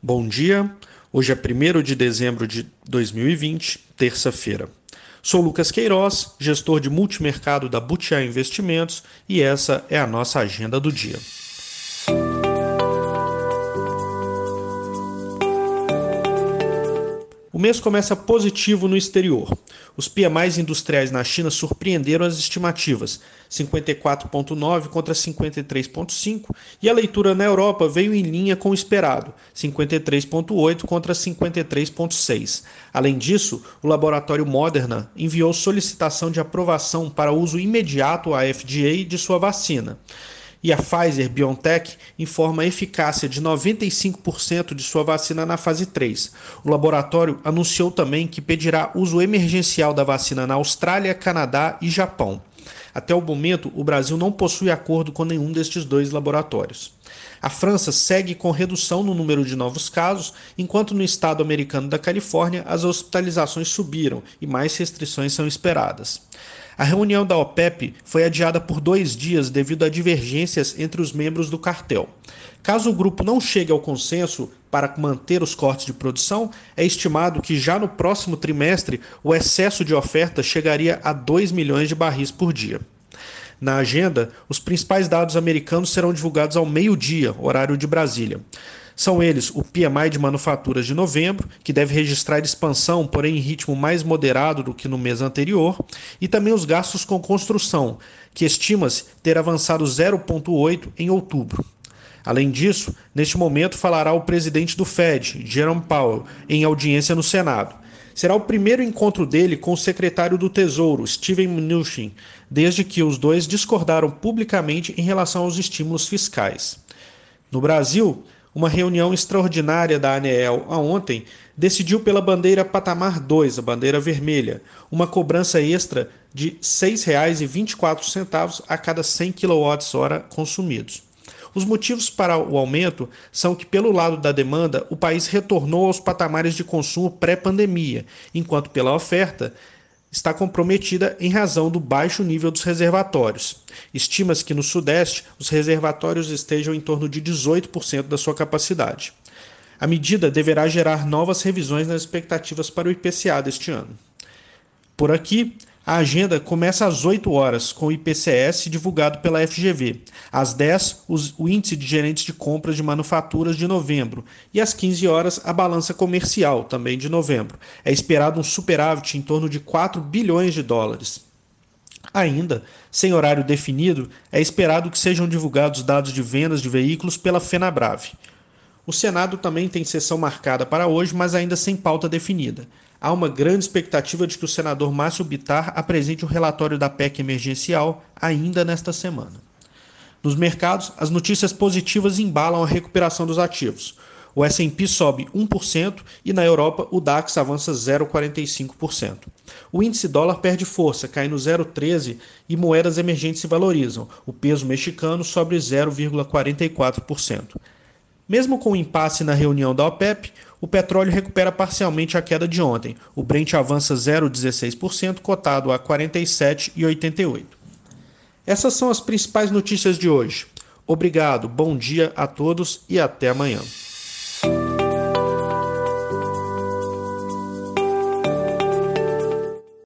Bom dia, hoje é 1 de dezembro de 2020, terça-feira. Sou Lucas Queiroz, gestor de multimercado da Butiá Investimentos e essa é a nossa agenda do dia. O mês começa positivo no exterior. Os PMIs industriais na China surpreenderam as estimativas, 54,9 contra 53,5, e a leitura na Europa veio em linha com o esperado, 53,8 contra 53,6. Além disso, o laboratório Moderna enviou solicitação de aprovação para uso imediato à FDA de sua vacina e a Pfizer BioNTech informa a eficácia de 95% de sua vacina na fase 3. O laboratório anunciou também que pedirá uso emergencial da vacina na Austrália, Canadá e Japão. Até o momento, o Brasil não possui acordo com nenhum destes dois laboratórios. A França segue com redução no número de novos casos, enquanto no estado americano da Califórnia as hospitalizações subiram e mais restrições são esperadas. A reunião da OPEP foi adiada por dois dias devido a divergências entre os membros do cartel. Caso o grupo não chegue ao consenso para manter os cortes de produção, é estimado que já no próximo trimestre o excesso de oferta chegaria a 2 milhões de barris por dia. Na agenda, os principais dados americanos serão divulgados ao meio-dia, horário de Brasília. São eles o PMI de manufaturas de novembro, que deve registrar expansão, porém em ritmo mais moderado do que no mês anterior, e também os gastos com construção, que estima-se ter avançado 0,8 em outubro. Além disso, neste momento falará o presidente do Fed, Jerome Powell, em audiência no Senado. Será o primeiro encontro dele com o secretário do Tesouro, Steven Mnuchin, desde que os dois discordaram publicamente em relação aos estímulos fiscais. No Brasil, uma reunião extraordinária da ANEEL ontem decidiu pela bandeira patamar 2, a bandeira vermelha, uma cobrança extra de R$ 6,24 a cada 100 kWh consumidos. Os motivos para o aumento são que, pelo lado da demanda, o país retornou aos patamares de consumo pré-pandemia, enquanto pela oferta está comprometida em razão do baixo nível dos reservatórios. Estima-se que no Sudeste os reservatórios estejam em torno de 18% da sua capacidade. A medida deverá gerar novas revisões nas expectativas para o IPCA deste ano. Por aqui, a agenda começa às 8 horas, com o IPCS divulgado pela FGV. Às 10, os, o índice de gerentes de compras de manufaturas de novembro. E às 15 horas, a balança comercial, também de novembro. É esperado um superávit em torno de 4 bilhões de dólares. Ainda, sem horário definido, é esperado que sejam divulgados dados de vendas de veículos pela Fenabrave. O Senado também tem sessão marcada para hoje, mas ainda sem pauta definida há uma grande expectativa de que o senador Márcio Bitar apresente o relatório da PEC emergencial ainda nesta semana. Nos mercados, as notícias positivas embalam a recuperação dos ativos. O S&P sobe 1% e na Europa o DAX avança 0,45%. O índice dólar perde força, cai no 0,13 e moedas emergentes se valorizam. O peso mexicano sobe 0,44%. Mesmo com o impasse na reunião da OPEP, o petróleo recupera parcialmente a queda de ontem. O Brent avança 0,16%, cotado a 47,88. Essas são as principais notícias de hoje. Obrigado, bom dia a todos e até amanhã.